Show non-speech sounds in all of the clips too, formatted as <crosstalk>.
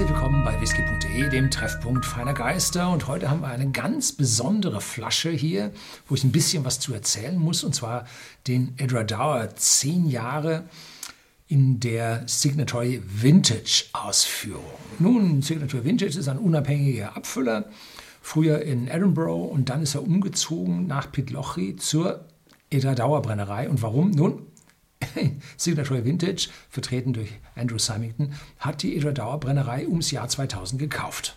Herzlich willkommen bei whisky.de, dem Treffpunkt feiner Geister. Und heute haben wir eine ganz besondere Flasche hier, wo ich ein bisschen was zu erzählen muss. Und zwar den Edradour 10 Jahre in der Signatory Vintage Ausführung. Nun, Signatory Vintage ist ein unabhängiger Abfüller, früher in Edinburgh und dann ist er umgezogen nach Pitlochry zur Edradour Brennerei. Und warum? Nun, <coughs> Signature Vintage, vertreten durch Andrew Symington, hat die Edradour Brennerei ums Jahr 2000 gekauft.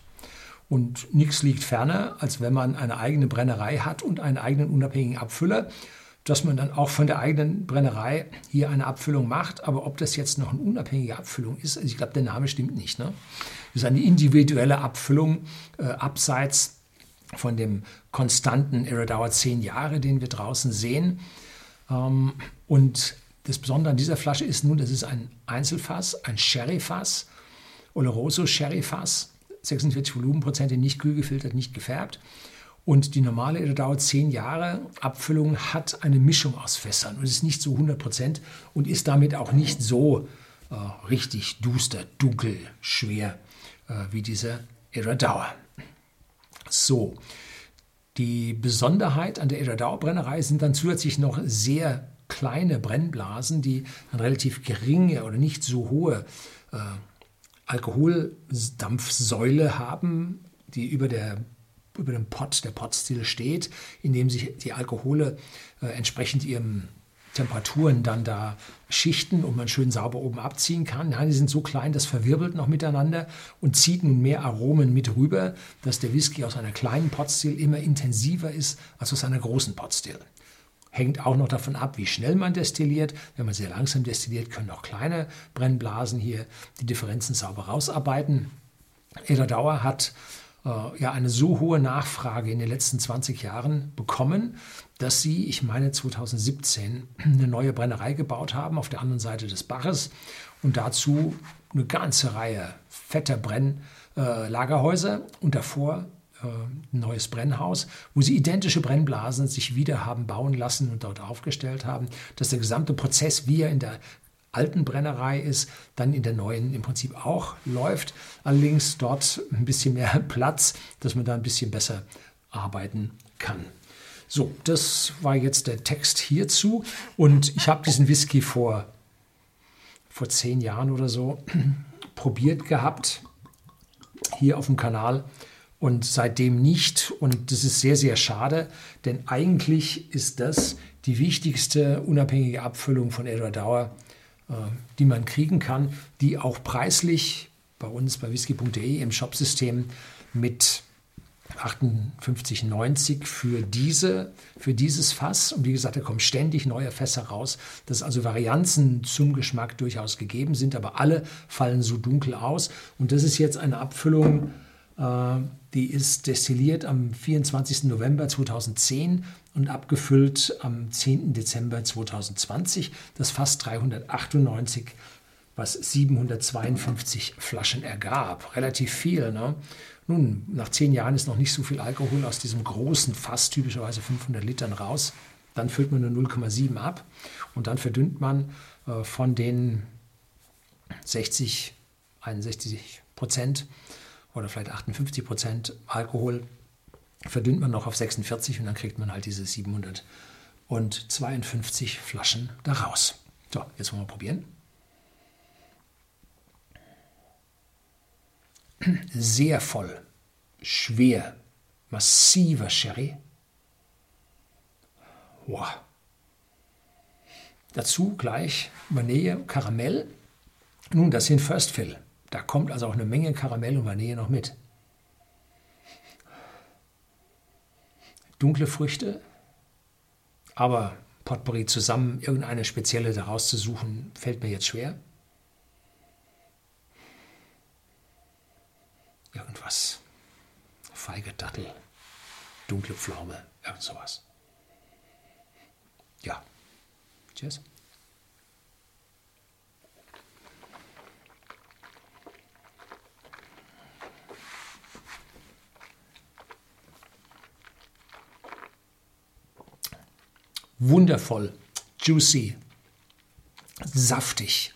Und nichts liegt ferner, als wenn man eine eigene Brennerei hat und einen eigenen unabhängigen Abfüller, dass man dann auch von der eigenen Brennerei hier eine Abfüllung macht. Aber ob das jetzt noch eine unabhängige Abfüllung ist, also ich glaube, der Name stimmt nicht. Ne? Das ist eine individuelle Abfüllung äh, abseits von dem konstanten Eradauer 10 Jahre, den wir draußen sehen. Ähm, und das Besondere an dieser Flasche ist nun, das ist ein Einzelfass, ein Sherryfass, Oloroso Sherryfass, 46 Volumenprozente, nicht kühl gefiltert, nicht gefärbt. Und die normale die dauert 10 Jahre. Abfüllung hat eine Mischung aus Fässern und ist nicht so 100 Prozent und ist damit auch nicht so äh, richtig duster, dunkel, schwer äh, wie diese Eradauer. So, die Besonderheit an der Eradauer Brennerei sind dann zusätzlich noch sehr kleine Brennblasen, die eine relativ geringe oder nicht so hohe äh, Alkoholdampfsäule haben, die über, der, über dem Pot, der Potstil steht, in dem sich die Alkohole äh, entsprechend ihrem Temperaturen dann da schichten und man schön sauber oben abziehen kann. Nein, die sind so klein, das verwirbelt noch miteinander und zieht nun mehr Aromen mit rüber, dass der Whisky aus einer kleinen Potstill immer intensiver ist als aus einer großen Potstill. Hängt auch noch davon ab, wie schnell man destilliert. Wenn man sehr langsam destilliert, können auch kleine Brennblasen hier die Differenzen sauber rausarbeiten. Eder Dauer hat äh, ja eine so hohe Nachfrage in den letzten 20 Jahren bekommen, dass sie, ich meine 2017, eine neue Brennerei gebaut haben auf der anderen Seite des Baches und dazu eine ganze Reihe fetter Brennlagerhäuser äh, und davor ein neues Brennhaus, wo sie identische Brennblasen sich wieder haben bauen lassen und dort aufgestellt haben, dass der gesamte Prozess, wie er in der alten Brennerei ist, dann in der neuen im Prinzip auch läuft. Allerdings dort ein bisschen mehr <laughs> Platz, dass man da ein bisschen besser arbeiten kann. So, das war jetzt der Text hierzu. Und ich habe diesen Whisky vor, vor zehn Jahren oder so <clears throat> probiert gehabt, hier auf dem Kanal und seitdem nicht. Und das ist sehr, sehr schade, denn eigentlich ist das die wichtigste unabhängige Abfüllung von Edward Dauer, äh, die man kriegen kann, die auch preislich bei uns bei whisky.de im Shopsystem mit 58,90 für, diese, für dieses Fass. Und wie gesagt, da kommen ständig neue Fässer raus, dass also Varianzen zum Geschmack durchaus gegeben sind, aber alle fallen so dunkel aus. Und das ist jetzt eine Abfüllung die ist destilliert am 24. November 2010 und abgefüllt am 10. Dezember 2020. Das fast 398, was 752 Flaschen ergab. Relativ viel. Ne? Nun, nach zehn Jahren ist noch nicht so viel Alkohol aus diesem großen Fass, typischerweise 500 Litern, raus. Dann füllt man nur 0,7 ab und dann verdünnt man äh, von den 60, 61 Prozent oder vielleicht 58 Prozent Alkohol, verdünnt man noch auf 46 und dann kriegt man halt diese 752 Flaschen daraus. So, jetzt wollen wir probieren. Sehr voll, schwer, massiver Sherry. Wow. Dazu gleich Vanille, Karamell. Nun, das sind First Fill. Da kommt also auch eine Menge Karamell und Vanille noch mit. Dunkle Früchte, aber Potpourri zusammen, irgendeine spezielle daraus zu suchen, fällt mir jetzt schwer. Irgendwas. Feige Dattel, dunkle Pflaume, irgend sowas. Ja. Cheers. Wundervoll, juicy, saftig,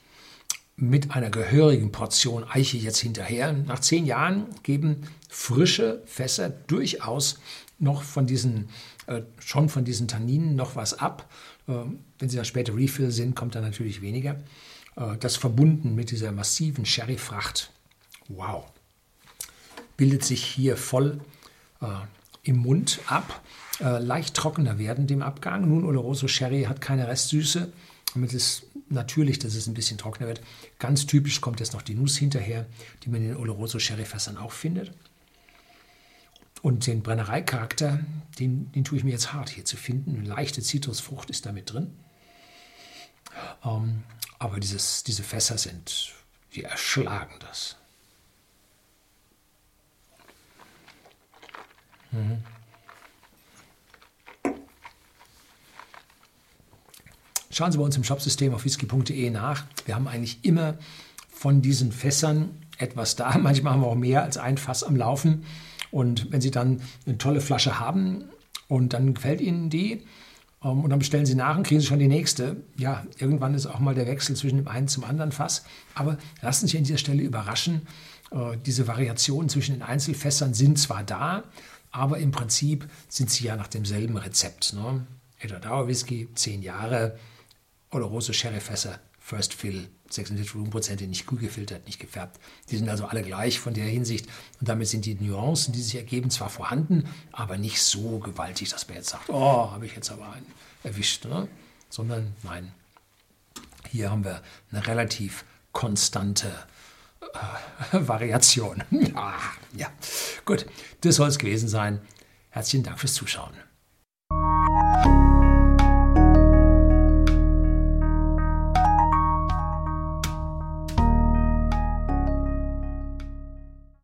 mit einer gehörigen Portion Eiche jetzt hinterher. Nach zehn Jahren geben frische Fässer durchaus noch von diesen, äh, schon von diesen Tanninen noch was ab. Äh, wenn sie dann später Refill sind, kommt dann natürlich weniger. Äh, das verbunden mit dieser massiven Sherryfracht. Wow. Bildet sich hier voll äh, im Mund ab. Äh, leicht trockener werden dem Abgang. Nun, Oloroso Sherry hat keine Restsüße. Damit ist natürlich, dass es ein bisschen trockener wird. Ganz typisch kommt jetzt noch die Nuss hinterher, die man in den Oloroso Sherryfässern auch findet. Und den Brennereicharakter, den, den tue ich mir jetzt hart hier zu finden. Eine leichte Zitrusfrucht ist damit drin. Ähm, aber dieses, diese Fässer sind, die erschlagen das. Mhm. Schauen Sie bei uns im Shopsystem auf whisky.de nach. Wir haben eigentlich immer von diesen Fässern etwas da. <laughs> Manchmal haben wir auch mehr als ein Fass am Laufen. Und wenn Sie dann eine tolle Flasche haben und dann gefällt Ihnen die ähm, und dann bestellen Sie nach und kriegen Sie schon die nächste, ja, irgendwann ist auch mal der Wechsel zwischen dem einen zum anderen Fass. Aber lassen Sie sich an dieser Stelle überraschen. Äh, diese Variationen zwischen den Einzelfässern sind zwar da, aber im Prinzip sind sie ja nach demselben Rezept. Ne? Edward Whisky, 10 Jahre, Oloroso Sherryfässer, First Fill, 76 Volumenprozente, nicht gut gefiltert, nicht gefärbt. Die sind also alle gleich von der Hinsicht. Und damit sind die Nuancen, die sich ergeben, zwar vorhanden, aber nicht so gewaltig, dass man jetzt sagt, oh, habe ich jetzt aber einen erwischt. Ne? Sondern nein, hier haben wir eine relativ konstante <laughs> Variation. <laughs> ah, ja, gut, das soll es gewesen sein. Herzlichen Dank fürs Zuschauen.